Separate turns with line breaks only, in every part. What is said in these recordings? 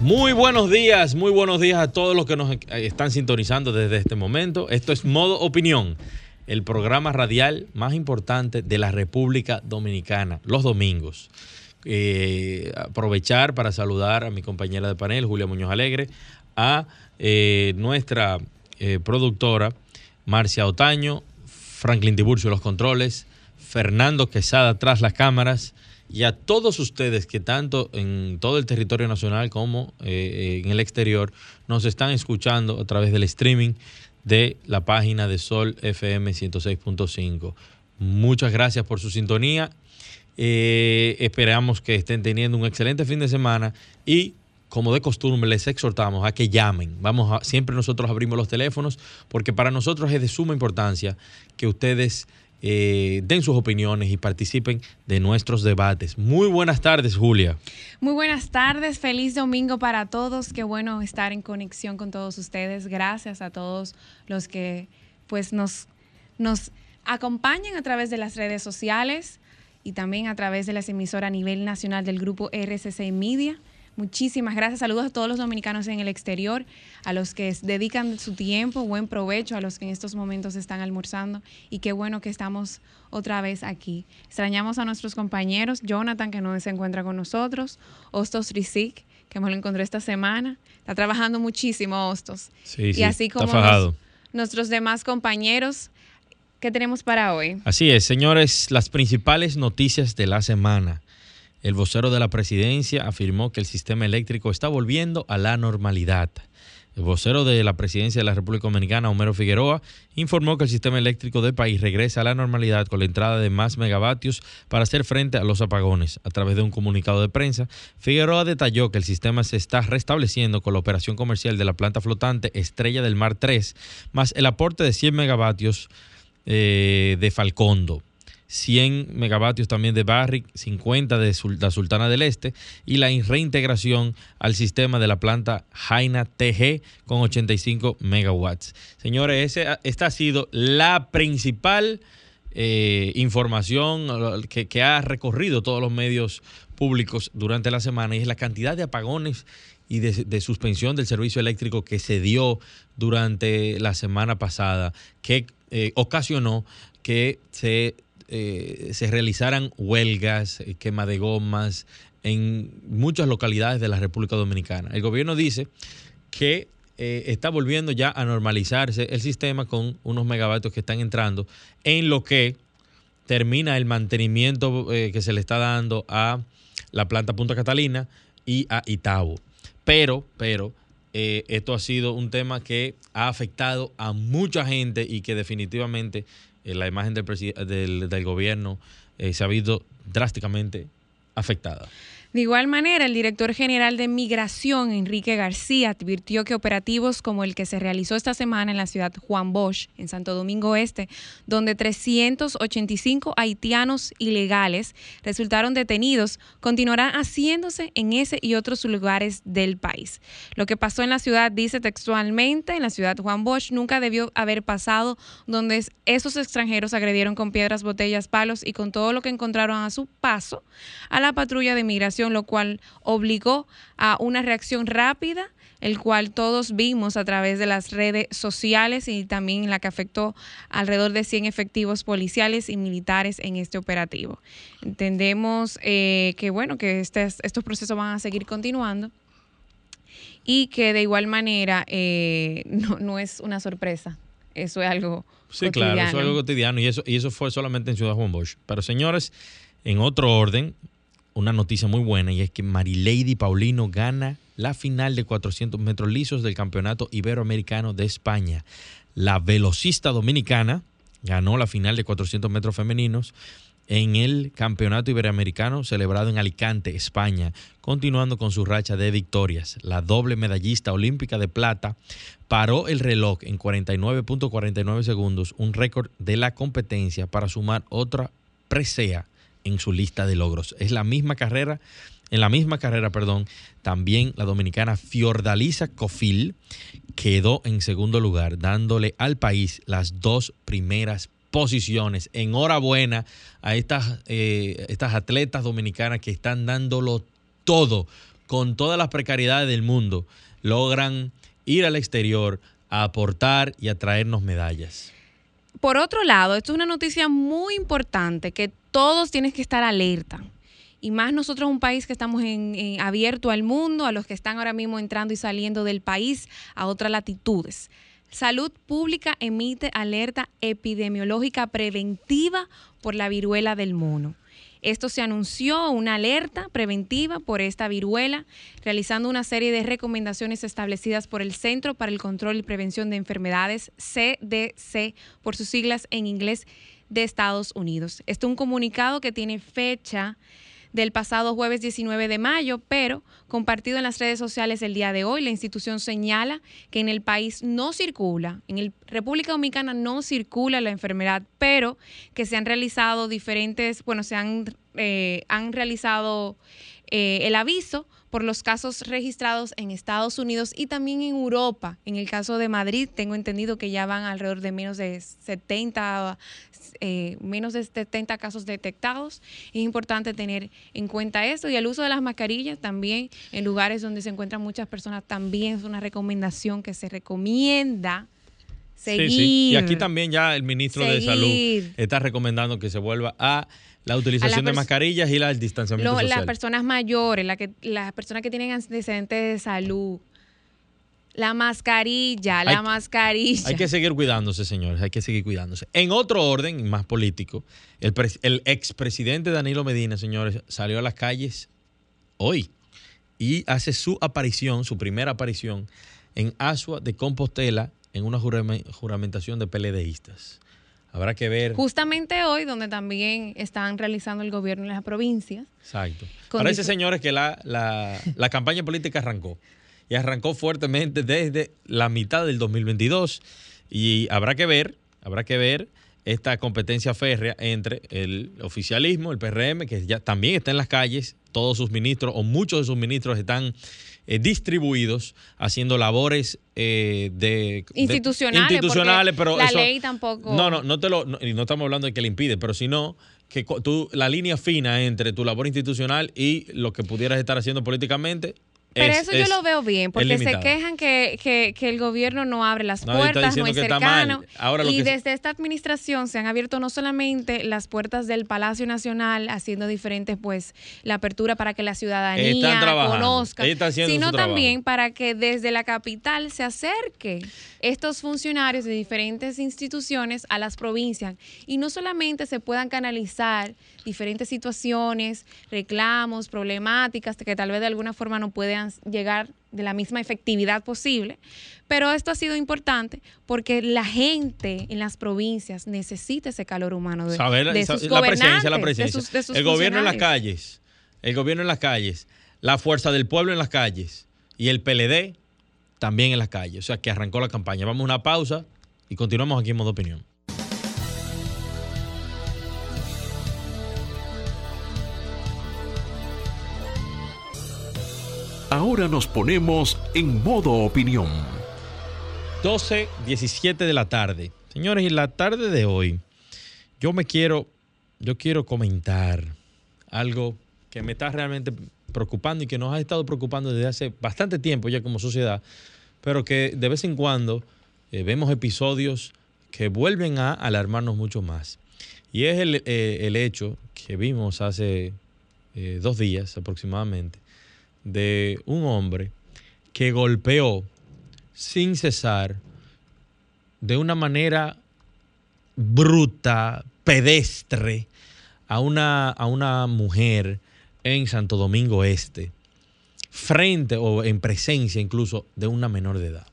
Muy buenos días, muy buenos días a todos los que nos están sintonizando desde este momento. Esto es Modo Opinión, el programa radial más importante de la República Dominicana, los domingos. Eh, aprovechar para saludar a mi compañera de panel, Julia Muñoz Alegre, a eh, nuestra eh, productora, Marcia Otaño, Franklin Tiburcio los controles, Fernando Quesada tras las cámaras y a todos ustedes que tanto en todo el territorio nacional como eh, en el exterior nos están escuchando a través del streaming de la página de Sol FM 106.5. Muchas gracias por su sintonía. Eh, esperamos que estén teniendo un excelente fin de semana y como de costumbre, les exhortamos a que llamen. Vamos a, siempre nosotros abrimos los teléfonos porque para nosotros es de suma importancia que ustedes eh, den sus opiniones y participen de nuestros debates. Muy buenas tardes, Julia.
Muy buenas tardes, feliz domingo para todos. Qué bueno estar en conexión con todos ustedes. Gracias a todos los que pues nos, nos acompañan a través de las redes sociales y también a través de las emisoras a nivel nacional del grupo RCC Media. Muchísimas gracias. Saludos a todos los dominicanos en el exterior, a los que dedican su tiempo, buen provecho, a los que en estos momentos están almorzando y qué bueno que estamos otra vez aquí. Extrañamos a nuestros compañeros, Jonathan, que no se encuentra con nosotros, Ostos Rizik, que me lo encontré esta semana. Está trabajando muchísimo, Ostos.
Sí,
y así como nuestros demás compañeros. ¿Qué tenemos para hoy?
Así es, señores, las principales noticias de la semana. El vocero de la presidencia afirmó que el sistema eléctrico está volviendo a la normalidad. El vocero de la presidencia de la República Dominicana, Homero Figueroa, informó que el sistema eléctrico del país regresa a la normalidad con la entrada de más megavatios para hacer frente a los apagones. A través de un comunicado de prensa, Figueroa detalló que el sistema se está restableciendo con la operación comercial de la planta flotante Estrella del Mar 3, más el aporte de 100 megavatios eh, de Falcondo. 100 megavatios también de Barrick, 50 de la Sultana del Este y la reintegración al sistema de la planta Jaina TG con 85 megawatts. Señores, esta ha sido la principal eh, información que, ha recorrido todos los medios públicos durante la semana y es la cantidad de apagones y de, suspensión del servicio eléctrico que se dio durante la semana pasada, que eh, ocasionó que se eh, se realizaran huelgas, eh, quema de gomas en muchas localidades de la República Dominicana. El gobierno dice que eh, está volviendo ya a normalizarse el sistema con unos megavatios que están entrando en lo que termina el mantenimiento que se le está dando a la planta Punta Catalina y a Itabo. Pero, pero, esto ha sido un tema que ha afectado a mucha gente y que definitivamente la imagen del, del, gobierno eh, se ha visto drásticamente afectada.
De igual manera, el director general de Migración, Enrique García, advirtió que operativos como el que se realizó esta semana en la ciudad Juan Bosch, en Santo Domingo Este, donde 385 haitianos ilegales resultaron detenidos, continuarán haciéndose en ese y otros lugares del país. Lo que pasó en la ciudad, dice textualmente, en la ciudad Juan Bosch, nunca debió haber pasado, donde esos extranjeros agredieron con piedras, botellas, palos y con todo lo que encontraron a su paso a la patrulla de migración lo cual obligó a una reacción rápida, el cual todos vimos a través de las redes sociales y también la que afectó alrededor de 100 efectivos policiales y militares en este operativo. Entendemos eh, que, bueno, que este, estos procesos van a seguir continuando y que de igual manera eh, no, es una sorpresa. Eso es algo
Sí, claro, eso es algo cotidiano y eso, y eso fue solamente en Ciudad Juan Bosch. Pero señores, en otro orden, una noticia muy buena y es que Marilady Paulino gana la final de 400 metros lisos del Campeonato Iberoamericano de España. La velocista dominicana ganó la final de 400 metros femeninos en el Campeonato Iberoamericano celebrado en Alicante, España, continuando con su racha de victorias. La doble medallista olímpica de plata paró el reloj en 49.49 segundos, un récord de la competencia para sumar otra presea en su lista de logros. Es la misma carrera, en la misma carrera, perdón, también la dominicana Fiordalisa Cofil quedó en segundo lugar, dándole al país las dos primeras posiciones. Enhorabuena a estas, eh, estas atletas dominicanas que están dándolo todo, con todas las precariedades del mundo, logran ir al exterior a aportar y a traernos medallas.
Por otro lado, esto es una noticia muy importante que todos tienen que estar alerta. Y más nosotros, un país que estamos en, abierto al mundo, a los que están ahora mismo entrando y saliendo del país a otras latitudes. Salud Pública emite alerta epidemiológica preventiva por la viruela del mono. Esto se anunció una alerta preventiva por esta viruela, realizando una serie de recomendaciones establecidas por el Centro para el Control y Prevención de Enfermedades, CDC, por sus siglas en inglés de Estados Unidos. Este es un comunicado que tiene fecha del pasado jueves 19 de mayo, pero compartido en las redes sociales el día de hoy, la institución señala que en el país no circula, en el República Dominicana no circula la enfermedad, pero que se han realizado diferentes, bueno, se han, eh, han realizado eh, el aviso por los casos registrados en Estados Unidos y también en Europa. En el caso de Madrid, tengo entendido que ya van alrededor de menos de 70, eh, menos de 70 casos detectados. Es importante tener en cuenta eso. Y el uso de las mascarillas también en lugares donde se encuentran muchas personas también es una recomendación que se recomienda. Seguir.
Y aquí también ya el ministro de Salud está recomendando que se vuelva a la utilización de mascarillas y la, el distanciamiento social.
Las personas mayores, la que, las personas que tienen antecedentes de salud. La mascarilla, la mascarilla.
Hay que seguir cuidándose, señores, hay que seguir cuidándose. En otro orden, más político, el, el expresidente Danilo Medina, señores, salió a las calles hoy y hace su aparición, su primera aparición, en Asua de Compostela, en una juramentación de PLDistas. Habrá que ver.
Justamente hoy, donde también están realizando el gobierno en las provincias.
Exacto. Parece, señores, que la, la, campaña política arrancó. Y arrancó fuertemente desde la mitad del 2022. Y habrá que ver, habrá que ver esta competencia férrea entre el oficialismo, el PRM, que ya también está en las calles, todos sus ministros o muchos de sus ministros están eh, distribuidos haciendo labores eh, de
institucionales,
institucionales pero
la ley tampoco.
No no no te lo no, no estamos hablando de que le impide pero sino que tú la línea fina entre tu labor institucional y lo que pudieras estar haciendo políticamente
pero eso yo lo veo bien, porque se quejan que, que, el gobierno no abre las puertas, no es cercano. y desde esta administración se han abierto no solamente las puertas del Palacio Nacional, haciendo diferentes, pues, la apertura para que la ciudadanía conozca, sino también para que desde la capital se acerque estos funcionarios de diferentes instituciones a las provincias. Y no solamente se puedan canalizar diferentes situaciones, reclamos, problemáticas que tal vez de alguna forma no puedan llegar de la misma efectividad posible, pero esto ha sido importante porque la gente en las provincias necesita ese calor humano de, sus la presencia, la presencia.
el gobierno en las calles, el gobierno en las calles, la fuerza del pueblo en las calles y el PLD también en las calles. O sea, que arrancó la campaña. Vamos a una pausa y continuamos aquí en modo opinión.
Ahora nos ponemos en modo opinión.
12, 17 de la tarde. Señores, y la tarde de hoy, yo me quiero, yo quiero comentar algo que me está realmente preocupando y que nos ha estado preocupando desde hace bastante tiempo ya como sociedad, pero que de vez en cuando eh, vemos episodios que vuelven a alarmarnos mucho más. Y es el, eh, hecho que vimos hace eh, dos días aproximadamente de un hombre que golpeó sin cesar de una manera bruta, pedestre, a una, a una mujer en Santo Domingo Este, frente o en presencia incluso de una menor de edad.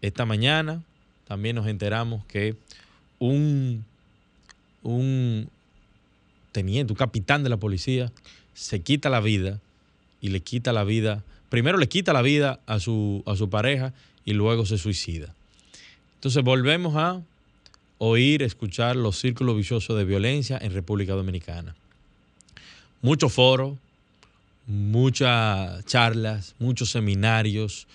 Esta mañana también nos enteramos que un, un teniente, un capitán de la policía, se quita la vida y le quita la vida, primero le quita la vida a su, a su pareja y luego se suicida. Entonces volvemos a oír, escuchar los círculos viciosos de violencia en República Dominicana. Muchos foros, muchas charlas, muchos seminarios,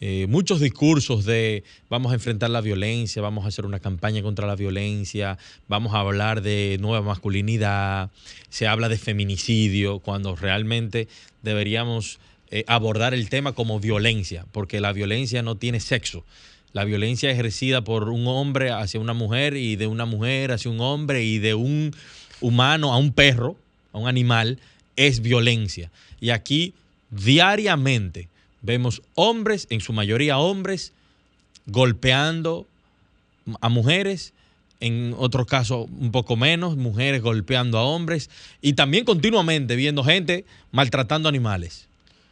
eh, muchos discursos de vamos a enfrentar la violencia, vamos a hacer una campaña contra la violencia, vamos a hablar de nueva masculinidad, se habla de feminicidio, cuando realmente deberíamos eh, abordar el tema como violencia, porque la violencia no tiene sexo. La violencia ejercida por un hombre hacia una mujer y de una mujer hacia un hombre y de un humano a un perro, a un animal, es violencia. Y aquí diariamente vemos hombres, en su mayoría hombres, golpeando a mujeres, en otros casos un poco menos, mujeres golpeando a hombres y también continuamente viendo gente maltratando animales.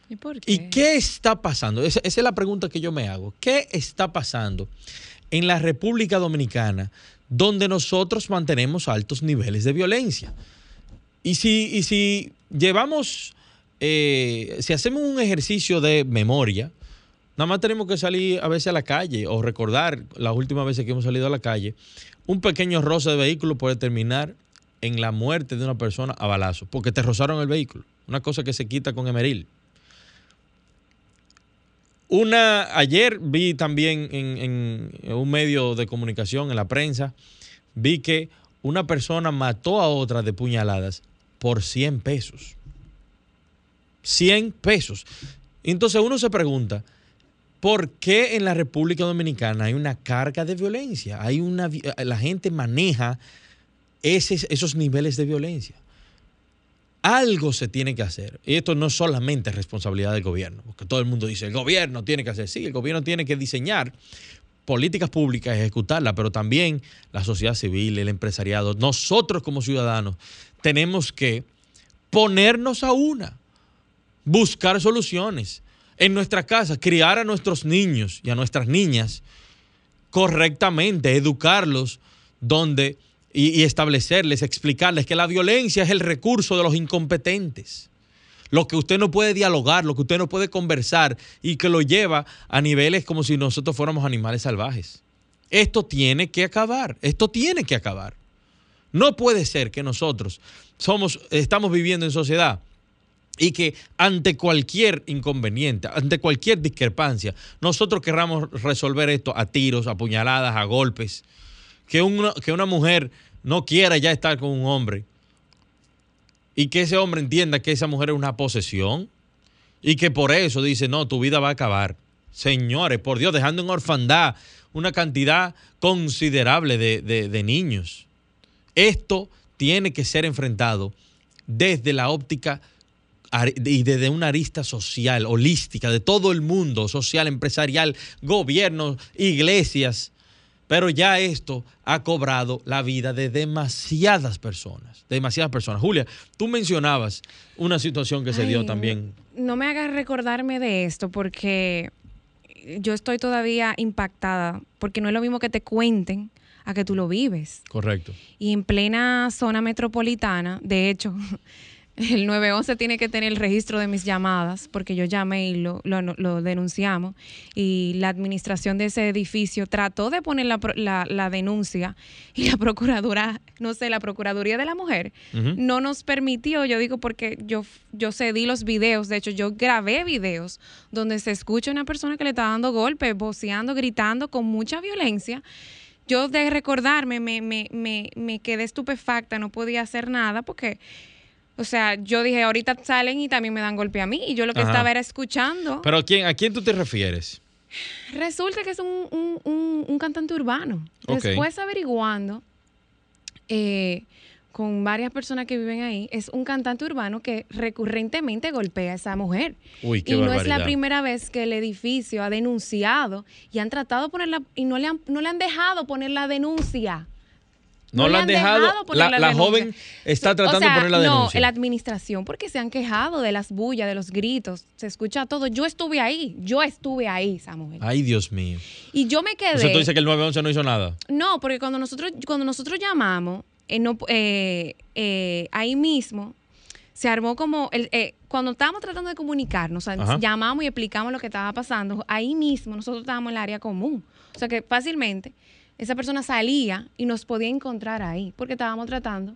¿Y por qué?
¿Y qué está pasando? Esa, esa es la pregunta que yo me hago. ¿Qué está pasando en la República Dominicana donde nosotros mantenemos altos niveles de violencia? Y si, y si llevamos, eh, si hacemos un ejercicio de memoria, nada más tenemos que salir a veces a la calle o recordar las últimas veces que hemos salido a la calle, un pequeño roce de vehículo puede terminar en la muerte de una persona a balazo, porque te rozaron el vehículo. Una cosa que se quita con Emeril. Una, ayer vi también en, un medio de comunicación, en la prensa, vi que una persona mató a otra de puñaladas por 100 pesos. 100 pesos. Entonces uno se pregunta, ¿por qué en la República Dominicana hay una carga de violencia? Hay una, vi- la gente maneja esos niveles de violencia. Algo se tiene que hacer. Y esto no es solamente responsabilidad del gobierno, porque todo el mundo dice, el gobierno tiene que hacer. Sí, el gobierno tiene que diseñar políticas públicas, ejecutarlas, pero también la sociedad civil, el empresariado, nosotros como ciudadanos tenemos que ponernos a una, buscar soluciones. En nuestra casa, criar a nuestros niños y a nuestras niñas correctamente, educarlos donde y, y establecerles, explicarles que la violencia es el recurso de los incompetentes. Lo que usted no puede dialogar, lo que usted no puede conversar y que lo lleva a niveles como si nosotros fuéramos animales salvajes. Esto tiene que acabar, esto tiene que acabar. No puede ser que nosotros somos, estamos viviendo en sociedad y que ante cualquier inconveniente, ante cualquier discrepancia, nosotros querramos resolver esto a tiros, a puñaladas, a golpes. Que una, que una mujer no quiera ya estar con un hombre y que ese hombre entienda que esa mujer es una posesión y que por eso dice, no, tu vida va a acabar. Señores, por Dios, dejando en orfandad una cantidad considerable de, de- de niños. Esto tiene que ser enfrentado desde la óptica y desde una arista social, holística, de todo el mundo, social, empresarial, gobiernos, iglesias. Pero ya esto ha cobrado la vida de demasiadas personas, demasiadas personas. Julia, tú mencionabas una situación que se dio también.
No me hagas recordarme de esto porque yo estoy todavía impactada, porque no es lo mismo que te cuenten a que tú lo vives.
Correcto.
Y en plena zona metropolitana, de hecho, el 911 tiene que tener el registro de mis llamadas, porque yo llamé y lo, lo- lo denunciamos. Y la administración de ese edificio trató de poner la, la- la denuncia y la Procuraduría, no sé, la Procuraduría de la Mujer no nos permitió, yo digo porque yo, yo cedí los videos, de hecho yo grabé videos donde se escucha una persona que le está dando golpes, voceando, gritando con mucha violencia. Yo de recordarme me, me, me, me quedé estupefacta, no podía hacer nada porque, o sea, yo dije, ahorita salen y también me dan golpe a mí y yo lo que
Ajá.
estaba era escuchando.
Pero ¿a quién, ¿a quién tú te refieres?
Resulta que es un, un- un- un cantante urbano. Después averiguando eh, con varias personas que viven ahí, es un cantante urbano que recurrentemente golpea a esa mujer.
Uy, qué
y no es la primera vez que el edificio ha denunciado y han tratado de ponerla y no le han, no le han dejado poner la denuncia.
No,
no
la han dejado.
dejado poner
La,
la
la
denuncia.
joven está
O
tratando
sea,
de poner la
no,
denuncia.
la administración, porque se han quejado de las bullas, de los gritos, se escucha todo. Yo estuve ahí, yo estuve ahí, Samuel.
Ay, Dios mío.
Y yo me quedé.
Entonces tú dices que el 911 no hizo nada.
No, porque cuando nosotros, cuando nosotros llamamos, ahí mismo se armó como, el, cuando estábamos tratando de comunicarnos, llamamos y explicamos lo que estaba pasando, ahí mismo nosotros estábamos en el área común. O sea que fácilmente esa persona salía y nos podía encontrar ahí, porque estábamos tratando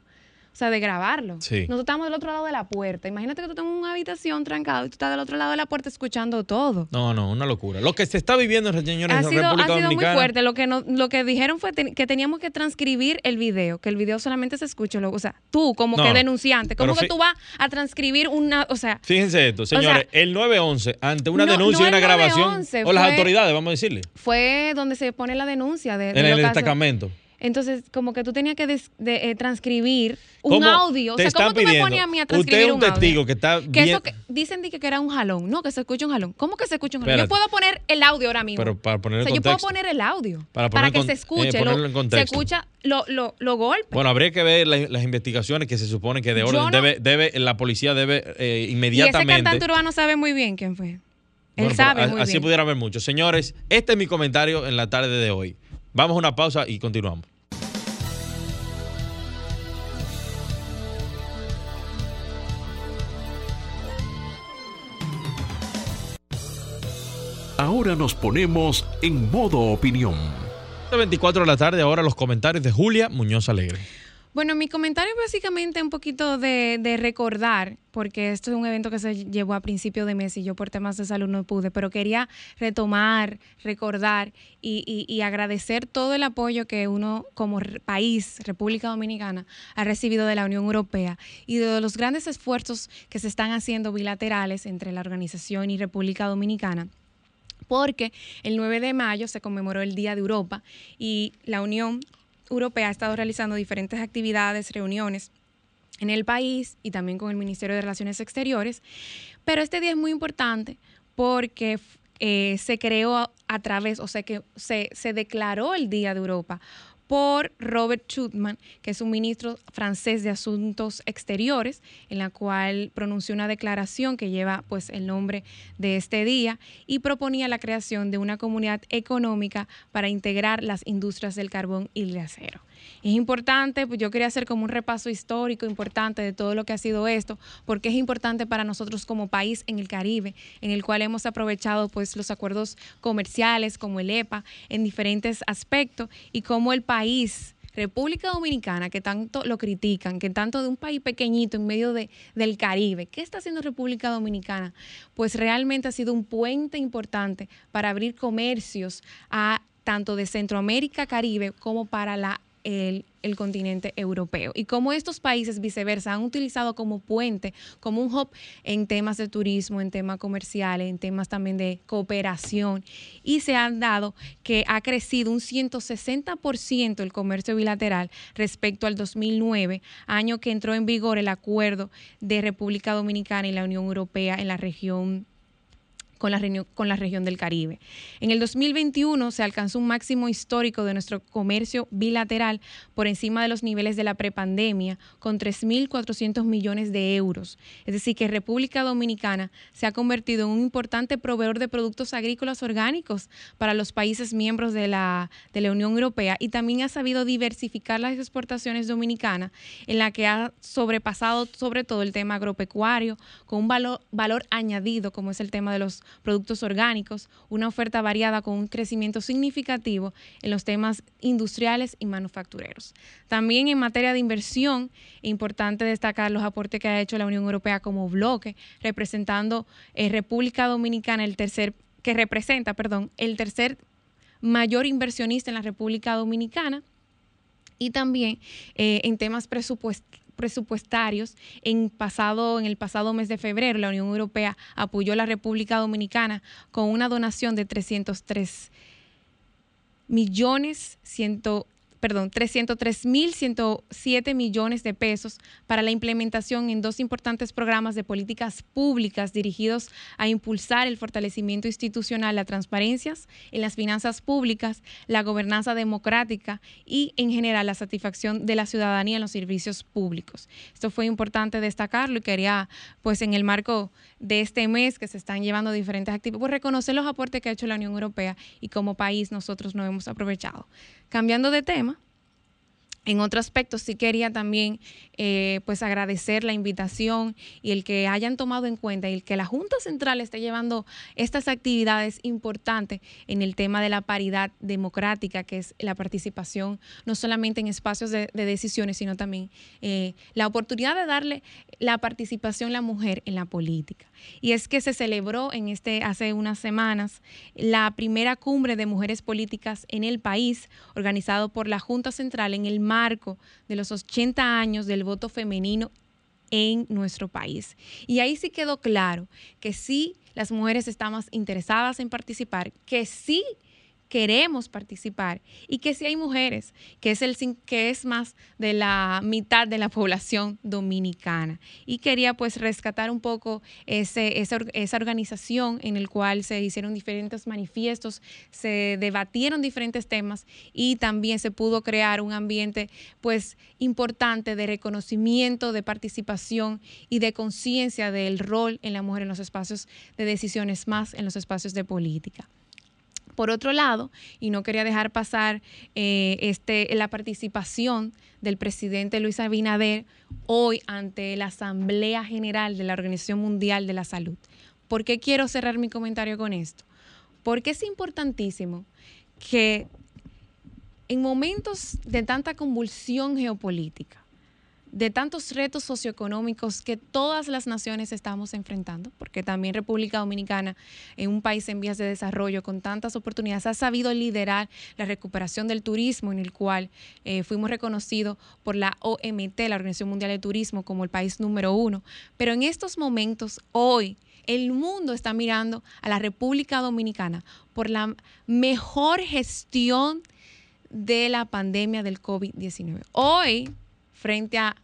o sea, de grabarlo. Nosotros estamos del otro lado de la puerta. Imagínate que tú en una habitación trancado y tú estás del otro lado de la puerta escuchando todo.
No, no, una locura. Lo que se está viviendo en señores
ha sido, ha sido muy fuerte. Lo que, lo que dijeron fue que teníamos que transcribir el video, que el video solamente se escucha. o sea, tú como que denunciante, ¿cómo que tú vas a transcribir una, o sea...
Fíjense esto, señores, el 911, ante una denuncia y una grabación, o las autoridades, vamos a decirle.
Fue donde se pone la denuncia de...
en el destacamento.
Entonces, como que tú tenías que eh, transcribir un audio. O sea, ¿cómo tú me pones a mí a transcribir
usted es un, testigo que está
que eso que, dicen que, era un jalón. No, que se escucha un jalón. ¿Cómo que se escucha un jalón? Yo puedo poner el audio ahora mismo.
Pero para poner
o sea, yo puedo poner el audio para, que se escuche. Eh, lo, se escucha lo, lo, lo golpe.
Bueno, habría que ver las investigaciones que se supone que de orden debe, debe, la policía debe eh, inmediatamente. Y ese
cantante urbano sabe muy bien quién fue. Él sabe muy
así pudiera haber muchos. Señores, este es mi comentario en la tarde de hoy. Vamos a una pausa y continuamos.
Ahora nos ponemos en modo opinión.
24 de la tarde, ahora los comentarios de Julia Muñoz Alegre.
Bueno, mi comentario es básicamente un poquito de, recordar, porque esto es un evento que se llevó a principio de mes y yo por temas de salud no pude, pero quería retomar, recordar y, y agradecer todo el apoyo que uno como país, República Dominicana, ha recibido de la Unión Europea y de los grandes esfuerzos que se están haciendo bilaterales entre la organización y República Dominicana porque el 9 de mayo se conmemoró el Día de Europa y la Unión Europea ha estado realizando diferentes actividades, reuniones en el país y también con el Ministerio de Relaciones Exteriores. Pero este día es muy importante porque eh, se creó a, través, o sea que se, se declaró el Día de Europa por Robert Schutman, que es un ministro francés de Asuntos Exteriores, en la cual pronunció una declaración que lleva pues el nombre de este día y proponía la creación de una comunidad económica para integrar las industrias del carbón y el acero. Es importante, pues yo quería hacer como un repaso histórico importante de todo lo que ha sido esto, porque es importante para nosotros como país en el Caribe, en el cual hemos aprovechado pues los acuerdos comerciales como el EPA en diferentes aspectos y como el país República Dominicana, que tanto lo critican, que tanto de un país pequeñito en medio de, del Caribe, ¿qué está haciendo República Dominicana? Pues realmente ha sido un puente importante para abrir comercios a tanto de Centroamérica, Caribe, como para la el, continente europeo. Y cómo estos países viceversa han utilizado como puente, como un hub en temas de turismo, en temas comerciales, en temas también de cooperación. Y se han dado que ha crecido un 160% el comercio bilateral respecto al 2009, año que entró en vigor el acuerdo de República Dominicana y la Unión Europea en la región con la, con la región del Caribe. En el 2021 se alcanzó un máximo histórico de nuestro comercio bilateral por encima de los niveles de la prepandemia, con 3.400 millones de euros. Es decir, que República Dominicana se ha convertido en un importante proveedor de productos agrícolas orgánicos para los países miembros de la, de la Unión Europea y también ha sabido diversificar las exportaciones dominicanas, en la que ha sobrepasado sobre todo el tema agropecuario, con un valor, valor añadido, como es el tema de los productos orgánicos, una oferta variada con un crecimiento significativo en los temas industriales y manufactureros. También en materia de inversión, importante destacar los aportes que ha hecho la Unión Europea como bloque, representando eh, República Dominicana el tercer que representa, perdón, el tercer mayor inversionista en la República Dominicana y también eh, en temas presupuestarios presupuestarios. En, pasado, en el pasado mes de febrero, la Unión Europea apoyó a la República Dominicana con una donación de 303 millones ciento perdón, 303.107 millones de pesos para la implementación en dos importantes programas de políticas públicas dirigidos a impulsar el fortalecimiento institucional, la transparencia en las finanzas públicas, la gobernanza democrática y en general la satisfacción de la ciudadanía en los servicios públicos. Esto fue importante destacarlo y quería, pues en el marco de este mes que se están llevando diferentes actividades, pues reconocer los aportes que ha hecho la Unión Europea y como país nosotros no hemos aprovechado. Cambiando de tema, en otro aspecto, sí quería también eh, pues agradecer la invitación y el que hayan tomado en cuenta y el que la Junta Central esté llevando estas actividades importantes en el tema de la paridad democrática, que es la participación no solamente en espacios de, decisiones, sino también eh, la oportunidad de darle la participación a la mujer en la política. Y es que se celebró en este hace unas semanas la primera cumbre de mujeres políticas en el país, organizado por la Junta Central en el marco de los 80 años del voto femenino en nuestro país. Y ahí sí quedó claro que sí las mujeres estamos interesadas en participar, que sí queremos participar y que si hay mujeres, que es, el, que es más de la mitad de la población dominicana. Y quería pues rescatar un poco ese, esa, esa organización en el cual se hicieron diferentes manifiestos, se debatieron diferentes temas y también se pudo crear un ambiente pues importante de reconocimiento, de participación y de conciencia del rol en la mujer en los espacios de decisiones más en los espacios de política. Por otro lado, y no quería dejar pasar eh, este, la participación del presidente Luis Abinader hoy ante la Asamblea General de la Organización Mundial de la Salud. ¿Por qué quiero cerrar mi comentario con esto? Porque es importantísimo que en momentos de tanta convulsión geopolítica, de tantos retos socioeconómicos que todas las naciones estamos enfrentando, porque también República Dominicana, en un país en vías de desarrollo con tantas oportunidades, ha sabido liderar la recuperación del turismo, en el cual eh, fuimos reconocidos por la OMT, la Organización Mundial de Turismo, como el país número uno. Pero en estos momentos, hoy, el mundo está mirando a la República Dominicana por la mejor gestión de la pandemia del COVID-19. Hoy frente a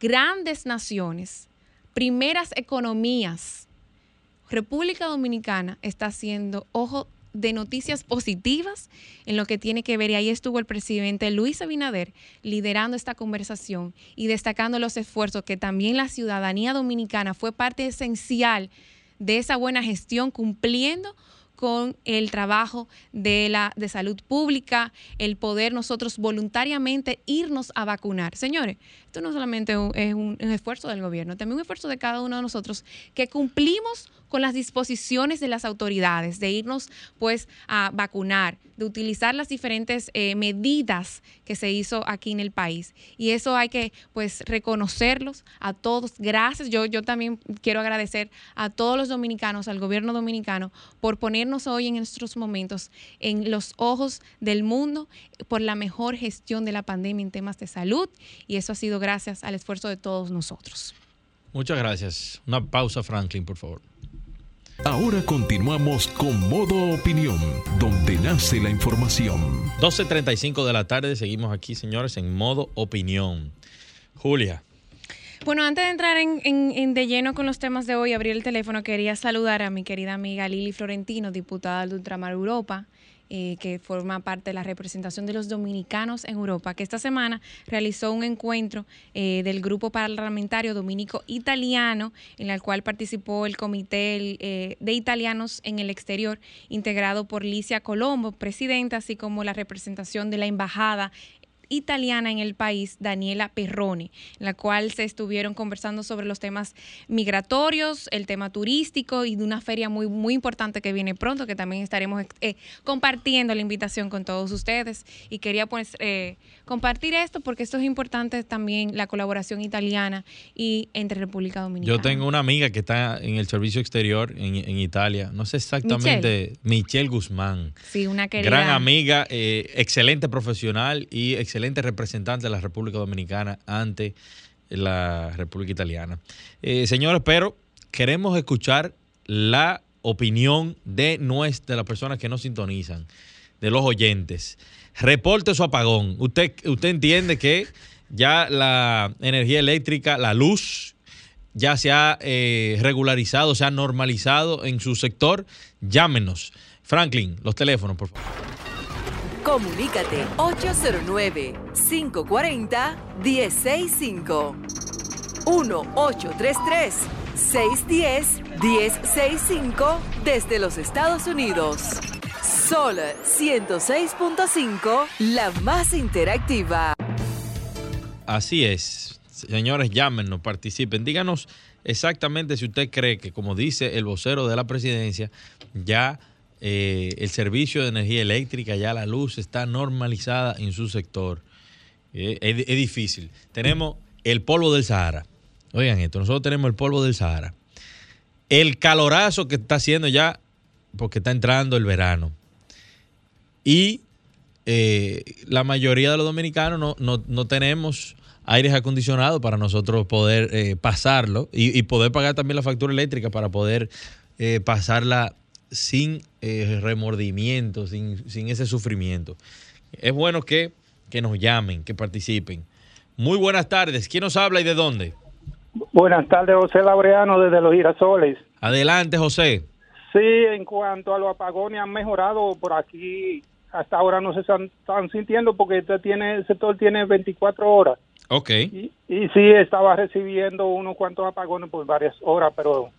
grandes naciones, primeras economías, República Dominicana está haciendo ojo de noticias positivas en lo que tiene que ver, y ahí estuvo el presidente Luis Abinader liderando esta conversación y destacando los esfuerzos que también la ciudadanía dominicana fue parte esencial de esa buena gestión, cumpliendo con el trabajo de la de salud pública, el poder nosotros voluntariamente irnos a vacunar. Señores, esto no solamente es un, un esfuerzo del gobierno, también un esfuerzo de cada uno de nosotros que cumplimos con las disposiciones de las autoridades, de irnos pues a vacunar, utilizar las diferentes eh, medidas que se hizo aquí en el país. Y eso hay que pues reconocerlos a todos. Gracias. Yo, yo también quiero agradecer a todos los dominicanos, al gobierno dominicano, por ponernos hoy en estos momentos en los ojos del mundo por la mejor gestión de la pandemia en temas de salud. Y eso ha sido gracias al esfuerzo de todos nosotros.
Muchas gracias. Una pausa, Franklin, por favor.
Ahora continuamos con Modo Opinión, donde nace la información.
12.35 de la tarde, seguimos aquí, señores, en Modo Opinión. Julia.
Bueno, antes de entrar en, de lleno con los temas de hoy, abrir el teléfono, quería saludar a mi querida amiga Lili Florentino, diputada de Ultramar Europa, eh, que forma parte de la representación de los dominicanos en Europa, que esta semana realizó un encuentro eh, del grupo parlamentario dominico italiano, en el cual participó el Comité eh, de Italianos en el Exterior, integrado por Licia Colombo, presidenta, así como la representación de la Embajada italiana en el país, Daniela Perrone, en la cual se estuvieron conversando sobre los temas migratorios, el tema turístico y de una feria muy, muy importante que viene pronto, que también estaremos eh, compartiendo la invitación con todos ustedes. Y quería pues eh, compartir esto porque esto es importante también, la colaboración italiana y entre República Dominicana.
Yo tengo una amiga que está en el servicio exterior en, Italia, no sé exactamente, Michelle, Guzmán.
Sí, una querida.
Gran amiga, eh, excelente profesional y excelente representante de la República Dominicana ante la República Italiana. Eh, señores, pero queremos escuchar la opinión de, nuestra, las personas que nos sintonizan, de los oyentes. Reporte su apagón. Usted, usted entiende que ya la energía eléctrica, la luz, ya se ha eh, regularizado, se ha normalizado en su sector. Llámenos. Franklin, los teléfonos, por favor.
Comunícate 809-540-1065. 1-833-610-1065 desde los Estados Unidos. Sol 106.5, la más interactiva.
Así es. Señores, llámenos, participen. Díganos exactamente si usted cree que, como dice el vocero de la presidencia, ya eh, el servicio de energía eléctrica, ya la luz está normalizada en su sector. Eh, es, difícil. Tenemos el polvo del Sahara. Oigan esto, nosotros tenemos el polvo del Sahara. El calorazo que está haciendo ya, porque está entrando el verano. Y eh, la mayoría de los dominicanos no, no- no tenemos aires acondicionados para nosotros poder pasarlo y, poder pagar también la factura eléctrica para poder pasarla sin eh, remordimiento, sin, sin ese sufrimiento. Es bueno que, que nos llamen, que participen. Muy buenas tardes. ¿Quién nos habla y de dónde?
Buenas tardes, José Laureano desde Los Girasoles.
Adelante, José.
Sí, en cuanto a los apagones han mejorado por aquí. Hasta ahora no se están, están sintiendo porque este tiene, el sector tiene 24 horas.
Ok.
Y, y sí, estaba recibiendo unos cuantos apagones por varias horas, pero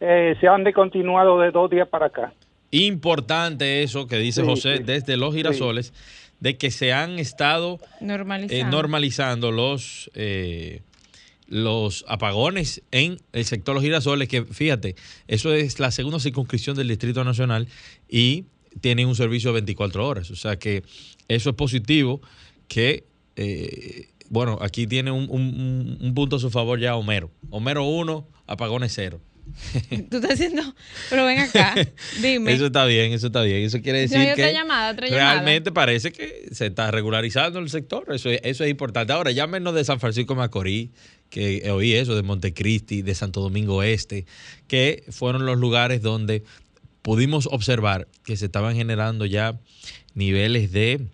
eh, se han descontinuado de dos días para acá.
Importante eso que dice
Sí,
José
sí.
desde los girasoles, de que se han estado
Normalizando.
eh, normalizando los, eh, los apagones en el sector de los girasoles, que fíjate, eso es la segunda circunscripción del Distrito Nacional y tienen un servicio de 24 horas. O sea que eso es positivo, que, eh, bueno, aquí tiene un, un- un punto a su favor ya Homero. Homero 1, apagones 0.
Tú estás haciendo. Pero ven acá. Dime.
Eso está bien, eso está bien. Eso quiere decir que
llamada, otra llamada.
realmente parece que se está regularizando el sector. Eso, es- eso es importante. Ahora, llámenos de San Francisco Macorís, que oí eso, de Montecristi, de Santo Domingo Este, que fueron los lugares donde pudimos observar que se estaban generando ya niveles de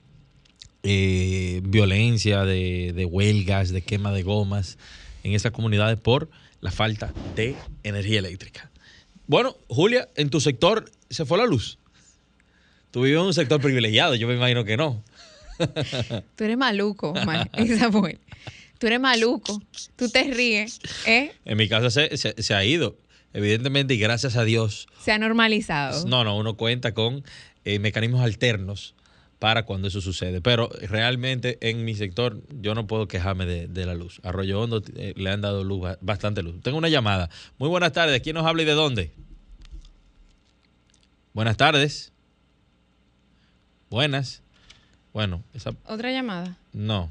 eh, violencia, de, de huelgas, de quema de gomas en esas comunidades por la falta de energía eléctrica. Bueno, Julia, en tu sector se fue la luz. Tú vives en un sector privilegiado, yo me imagino que no.
Tú eres maluco, Ma- Samuel. Tú eres maluco. Tú te ríes. ¿eh?
En mi casa se, se- se ha ido, evidentemente, y gracias a Dios.
Se ha normalizado.
No, no, uno cuenta con eh, mecanismos alternos para cuando eso sucede. Pero realmente en mi sector yo no puedo quejarme de, de la luz. Arroyo Hondo eh, le han dado luz, ba- bastante luz. Tengo una llamada. Muy buenas tardes. ¿Quién nos habla y de dónde? Buenas tardes. Buenas. Bueno, esa
Otra llamada.
no,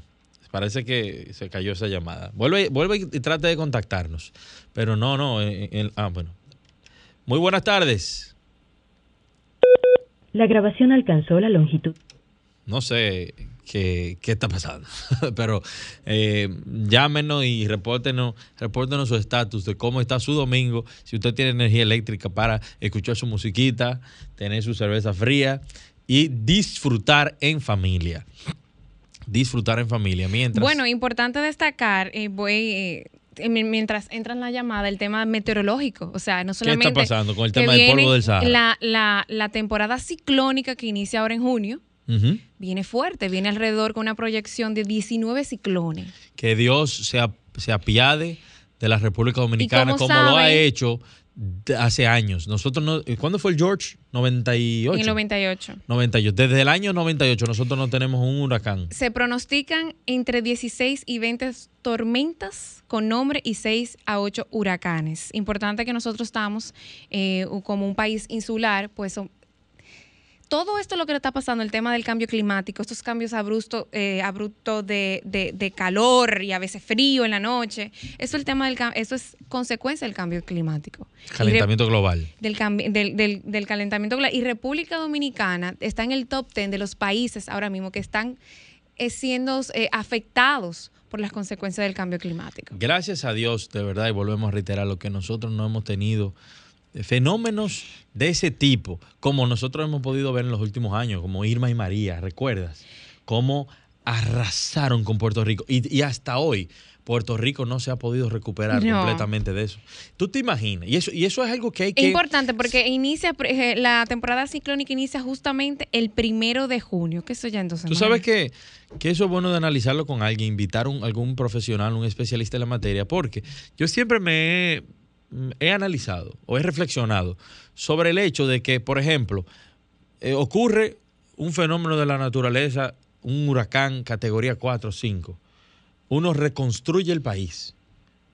parece que se cayó esa llamada. Vuelve, vuelve y trate de contactarnos. Pero no, no. en- en- ah, bueno. Muy buenas tardes.
La grabación alcanzó la longitud.
No sé qué, qué está pasando, pero eh, llámenos y repórtenos, repórtenos su estatus de cómo está su domingo. Si usted tiene energía eléctrica para escuchar su musiquita, tener su cerveza fría y disfrutar en familia. Disfrutar en familia. Mientras.
Bueno, importante destacar, eh, voy, eh, mientras entra en la llamada, el tema meteorológico. O sea, no
¿Qué
solamente.
está pasando con el tema del polvo del Sahara?
La, la, la temporada ciclónica que inicia ahora en junio Viene fuerte, viene alrededor con una proyección de 19 ciclones.
que Dios se, ap- se apiade de la República Dominicana
como
lo ha hecho hace años. Nosotros no, ¿cuándo fue el George? 98.
En el 98.
98. Desde el año 98 nosotros no tenemos un huracán.
Se pronostican entre 16 y 20 tormentas con nombre y 6 a 8 huracanes. Importante que nosotros estamos eh, como un país insular, pues son- todo esto lo que le está pasando, el tema del cambio climático, estos cambios abruptos eh, abruptos de, de- de calor y a veces frío en la noche, eso, el tema del, eso es consecuencia del cambio climático.
Calentamiento global.
del, del, del- del calentamiento global. Y República Dominicana está en el top 10 de los países ahora mismo que están eh, siendo eh, afectados por las consecuencias del cambio climático.
Gracias a Dios, de verdad, y volvemos a reiterar lo que nosotros no hemos tenido fenómenos de ese tipo, como nosotros hemos podido ver en los últimos años, como Irma y María, ¿recuerdas? Cómo arrasaron con Puerto Rico. Y, y hasta hoy, Puerto Rico no se ha podido recuperar
No.
completamente de eso. ¿Tú te imaginas? Y eso, y eso es algo que hay
Es
que...
importante porque inicia eh, la temporada ciclónica inicia justamente el primero de junio, que eso ya entonces.
Tú sabes que, que eso es bueno de analizarlo con alguien, invitar a algún profesional, un especialista en la materia, porque yo siempre me he, he analizado o he reflexionado sobre el hecho de que, por ejemplo, eh, ocurre un fenómeno de la naturaleza, un huracán categoría 4 o 5, uno reconstruye el país,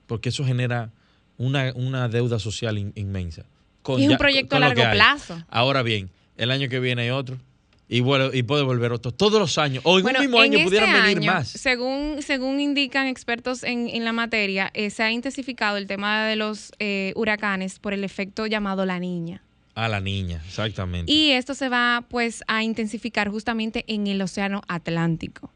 porque eso genera una, una deuda social in- inmensa. Con
Y es un proyecto a largo plazo.
Ahora bien, el año que viene hay otro. Y, vuelve- y puede volver otro. Todos los años. O en
Bueno,
un mismo año
este
pudieran venir
año,
más.
Según, según indican expertos en, en la materia, eh, se ha intensificado el tema de los eh, huracanes por el efecto llamado la niña.
A la niña, exactamente.
Y esto se va pues a intensificar justamente en el Océano Atlántico.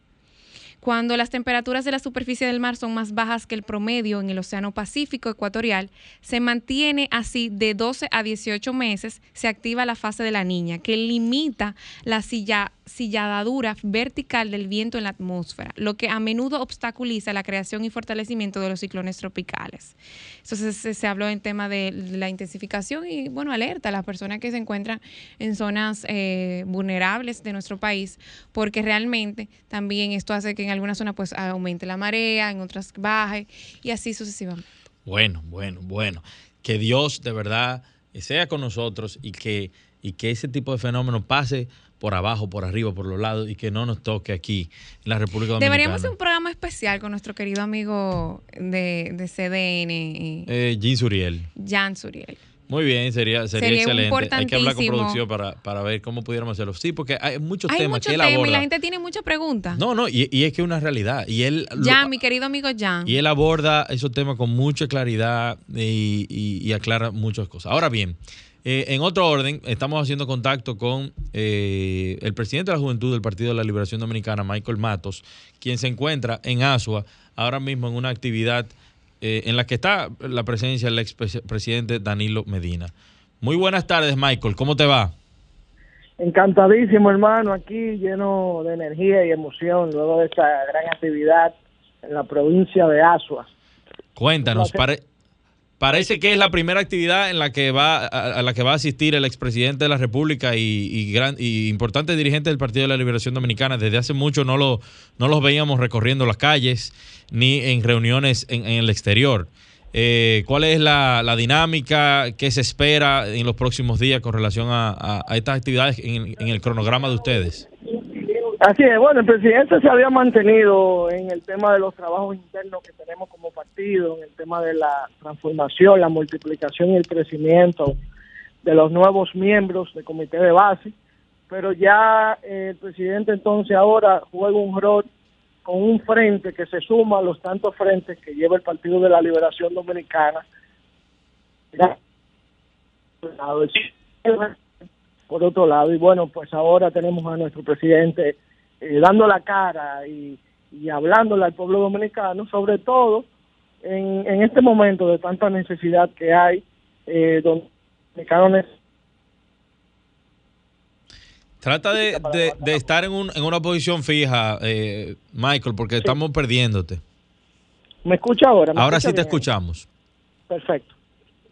Cuando las temperaturas de la superficie del mar son más bajas que el promedio en el Océano Pacífico ecuatorial, se mantiene así de 12 a 18 meses, se activa la fase de la niña, que limita la silla- silladadura vertical del viento en la atmósfera, lo que a menudo obstaculiza la creación y fortalecimiento de los ciclones tropicales. Entonces se, habló en tema de la intensificación y, bueno, alerta a las personas que se encuentran en zonas eh, vulnerables de nuestro país, porque realmente también esto hace que en algunas zonas pues aumente la marea, en otras baje y así sucesivamente.
Bueno, bueno, bueno. Que Dios de verdad sea con nosotros y que, y que ese tipo de fenómeno pase por abajo, por arriba, por los lados y que no nos toque aquí en la República Dominicana.
Deberíamos hacer un programa especial con nuestro querido amigo de, de CDN, eh,
Jean Suriel.
Jan Suriel.
Muy bien, sería, sería,
Sería
excelente. Hay que hablar con producción para, para ver cómo pudiéramos hacerlo. Sí, porque hay muchos
Hay
temas
muchos
que él
temas y
aborda.
la gente tiene muchas preguntas.
No, no, y, y es que es una realidad. Y él, lo-
Jan, mi querido amigo Jan.
y él aborda esos temas con mucha claridad y, y- y aclara muchas cosas. Ahora bien, eh, en otro orden, estamos haciendo contacto con eh, el presidente de la Juventud del Partido de la Liberación Dominicana, Michael Matos, quien se encuentra en Asua ahora mismo en una actividad eh, en la que está la presencia del expresidente Danilo Medina. Muy buenas tardes, Michael. ¿Cómo te va?
Encantadísimo, hermano, aquí lleno de energía y emoción luego de esta gran actividad en la provincia de Asua.
Cuéntanos,
No,
pare- parece que es la primera actividad en la que va a, la que va a asistir el expresidente de la República y, y y importante dirigente del Partido de la Liberación Dominicana. Desde hace mucho no lo no los veíamos recorriendo las calles ni en reuniones en, el exterior. Eh, ¿Cuál es la, la dinámica? ¿Qué se espera en los próximos días con relación a, a- estas actividades en el cronograma de ustedes?
Así es, bueno, el presidente se había mantenido en el tema de los trabajos internos que tenemos como partido, en el tema de la transformación, la multiplicación y el crecimiento de los nuevos miembros del comité de base, pero ya eh, el presidente entonces ahora juega un rol con un frente que se suma a los tantos frentes que lleva el Partido de la Liberación Dominicana. Por otro lado, y bueno, pues ahora tenemos a nuestro presidente eh, dando la cara y, y hablándole al pueblo dominicano, sobre todo en, en este momento de tanta necesidad que hay, eh, donde los
Trata de, de- de estar en, un- en una posición fija, eh, Michael, porque estamos perdiéndote.
¿Me escucha ahora? ¿Me
Ahora
escucha
sí te
bien?
escuchamos.
Perfecto.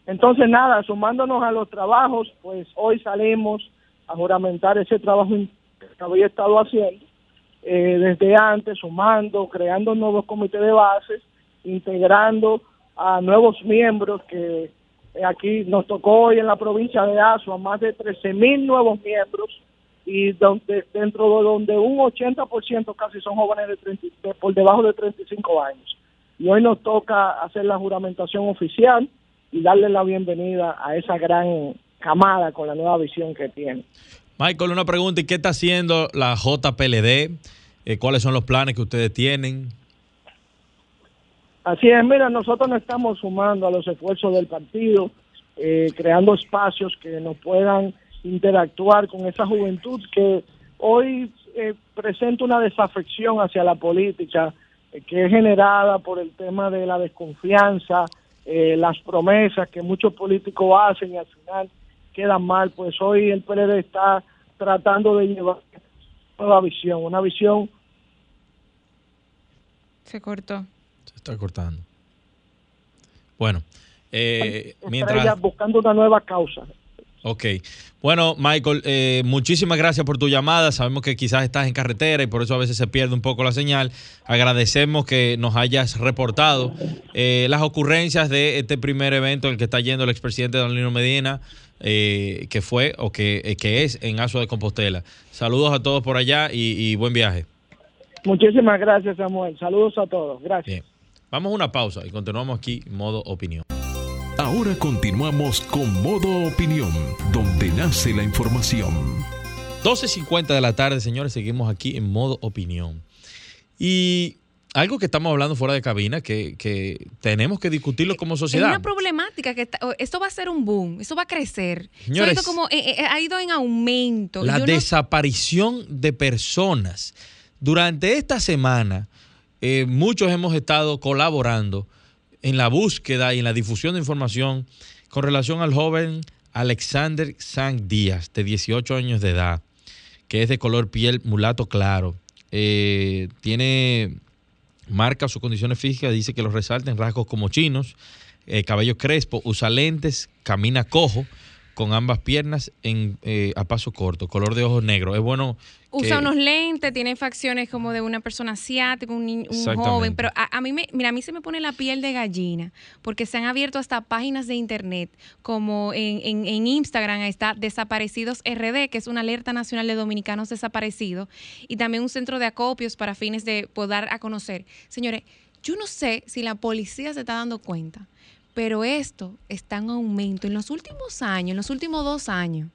Entonces, nada, sumándonos a los trabajos, pues hoy salimos a juramentar ese trabajo que había estado haciendo eh, desde antes, sumando, creando nuevos comités de bases, integrando a nuevos miembros que eh, aquí nos tocó hoy en la provincia de Azua más de 13 mil nuevos miembros y donde, dentro de donde un 80% casi son jóvenes de 30 de- por debajo de 35 años. Y hoy nos toca hacer la juramentación oficial y darle la bienvenida a esa gran camada con la nueva visión que tiene.
Michael, una pregunta, ¿y qué está haciendo la JPLD? Eh, ¿Cuáles son los planes que ustedes tienen?
Así es, mira, nosotros nos estamos sumando a los esfuerzos del partido, eh, creando espacios que nos puedan interactuar con esa juventud que hoy eh, presenta una desafección hacia la política, eh, que es generada por el tema de la desconfianza, eh, las promesas que muchos políticos hacen y al final quedan mal. Pues hoy el PLD está tratando de llevar una nueva visión, una visión
Se cortó.
Se está cortando. Bueno, eh, mientras...
buscando una nueva causa.
Ok. Bueno, Michael, eh, muchísimas gracias por tu llamada. Sabemos que quizás estás en carretera y por eso a veces se pierde un poco la señal. Agradecemos que nos hayas reportado eh, las ocurrencias de este primer evento en el que está yendo el expresidente Danilo Medina, eh, que fue o que, eh, que es en Aso de Compostela. Saludos a todos por allá y, y buen viaje.
Muchísimas gracias, Samuel. Saludos a todos. Gracias.
Bien. Vamos a una pausa y continuamos aquí modo opinión.
Ahora continuamos con modo opinión, donde nace la información.
12.50 de la tarde, señores, seguimos aquí en modo opinión. Y algo que estamos hablando fuera de cabina, que, que tenemos que discutirlo como
Es
sociedad.
una problemática que está- esto va a ser un boom, esto va a crecer. Eso ha
Señores,
ido como eh, eh, ha ido en aumento.
La
Yo no-
desaparición de personas. Durante esta semana, eh, muchos hemos estado colaborando en la búsqueda y en la difusión de información con relación al joven Alexander Sang Díaz, de 18 años de edad, que es de color piel mulato claro. Eh, tiene marca sus condiciones físicas, dice que los resalten rasgos como chinos, eh, cabello crespo, usa lentes, camina cojo con ambas piernas en, eh, a paso corto, color de ojos negros. Es bueno.
Usa
que-
unos lentes, tiene facciones como de una persona asiática, un, ni- un joven, pero a, a mí me, mira, a mí se me pone la piel de gallina, porque se han abierto hasta páginas de internet, como en, en- en Instagram está Desaparecidos RD, que es una alerta nacional de dominicanos desaparecidos, y también un centro de acopios para fines de poder a conocer. Señores, yo no sé si la policía se está dando cuenta, pero esto está en aumento en los últimos años, en los últimos dos años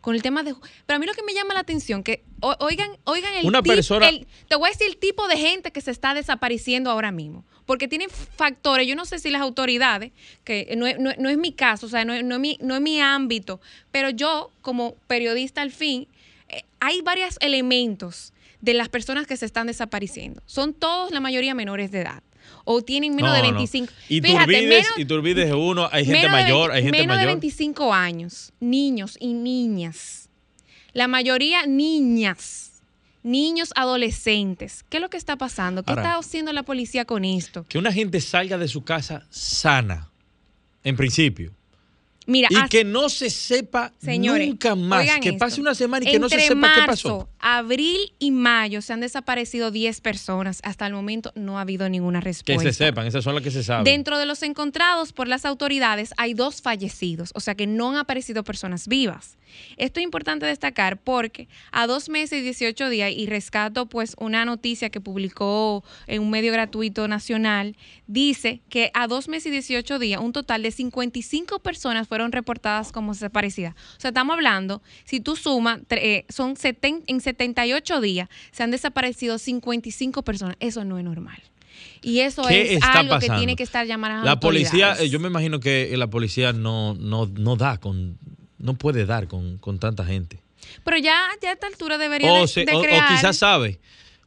con el tema de... Pero a mí lo que me llama la atención, que o- oigan, oigan el
Una
tip-
persona-
el- te voy a decir el tipo de gente que se está desapareciendo ahora mismo. Porque tienen factores, yo no sé si las autoridades, que no es, no es- no es mi caso, o sea, no es, no es mi, no es mi ámbito, pero yo como periodista al fin, eh, hay varios elementos de las personas que se están desapareciendo. Son todos, la mayoría, menores de edad. O tienen menos
No,
de
no.
25.
Y
Fíjate,
Turbides,
menos-
y Turbides es uno, hay gente
de
mayor,
20
hay gente
menos de
mayor.
25 años, niños y niñas. La mayoría niñas, niños adolescentes. ¿Qué es lo que está pasando? ¿Qué
Ahora-
está haciendo la policía con esto?
Que una gente salga de su casa sana, en principio.
Mira,
Y que no se sepa
Señores,
nunca más. Que
esto.
pase una semana y que no se sepa qué pasó.
Abril y mayo se han desaparecido 10 personas. Hasta el momento no ha habido ninguna
Que
respuesta.
se sepan, esas son las que se saben.
Dentro de los encontrados por las autoridades hay dos fallecidos, o sea que no han aparecido personas vivas. Esto es importante destacar porque a dos meses y 18 días, y rescato pues una noticia que publicó en un medio gratuito nacional, dice que a dos meses y 18 días un total de 55 personas fueron reportadas como desaparecidas. O sea, estamos hablando, si tú sumas, eh, son seten- en 78 días se han desaparecido 55 personas. Eso no es normal. Y eso
¿Qué
es algo que tiene que estar llamando a
La policía, eh, yo me imagino que la policía no, no, no da con, no puede dar con, con tanta gente.
Pero ya, ya a esta altura debería
O,
de,
se-
de
o- quizás sabe.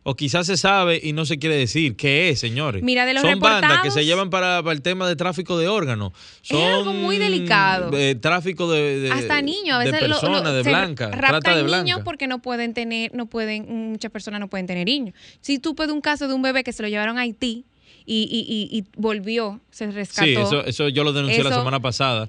O quizás se sabe y no se quiere decir qué es, señores.
Mira, de los
Son bandas que se llevan para, para el tema de tráfico de órganos. Son
algo muy delicado.
eh, tráfico de, de-
hasta niños, a
de
veces lo- lo-
personas, de blanca,
raptan
trata de
niños
blanca.
porque no pueden tener, no pueden, muchas personas no pueden tener niños. Si tú puedes un caso de un bebé que se lo llevaron a Haití y, y- y- y volvió, se rescató.
Sí, eso, eso yo lo denuncié la semana pasada,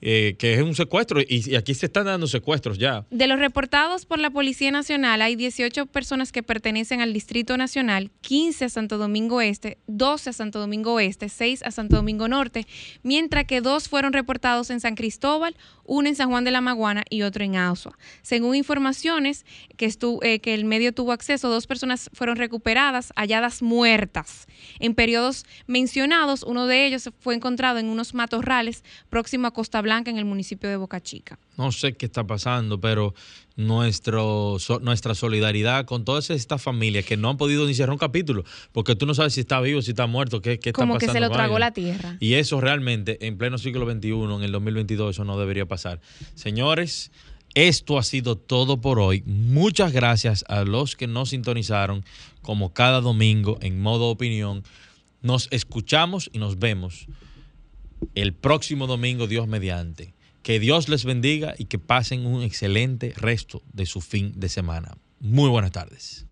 eh, que es un secuestro y, aquí se están dando secuestros ya.
De los reportados por la Policía Nacional, hay 18 personas que pertenecen al Distrito Nacional, 15 a Santo Domingo Este, 12 a Santo Domingo Este, 6 a Santo Domingo Norte, mientras que dos fueron reportados en San Cristóbal, uno en San Juan de la Maguana y otro en Ausua. Según informaciones que, estu- eh, que el medio tuvo acceso, dos personas fueron recuperadas, halladas muertas. En periodos mencionados, uno de ellos fue encontrado en unos matorrales próximo a Costa Blanca en el municipio de Boca Chica.
No sé qué está pasando, pero nuestro, so- nuestra solidaridad con todas estas familias que no han podido ni cerrar un capítulo, porque tú no sabes si está vivo, si está muerto, qué, qué está
Como que
pasando.
se lo tragó la tierra.
Y eso realmente, en pleno siglo XXI, en el 2022, eso no debería pasar. Señores, esto ha sido todo por hoy. Muchas gracias a los que nos sintonizaron, como cada domingo, en modo opinión. Nos escuchamos y nos vemos el próximo domingo, Dios mediante. Que Dios les bendiga y que pasen un excelente resto de su fin de semana. Muy buenas tardes.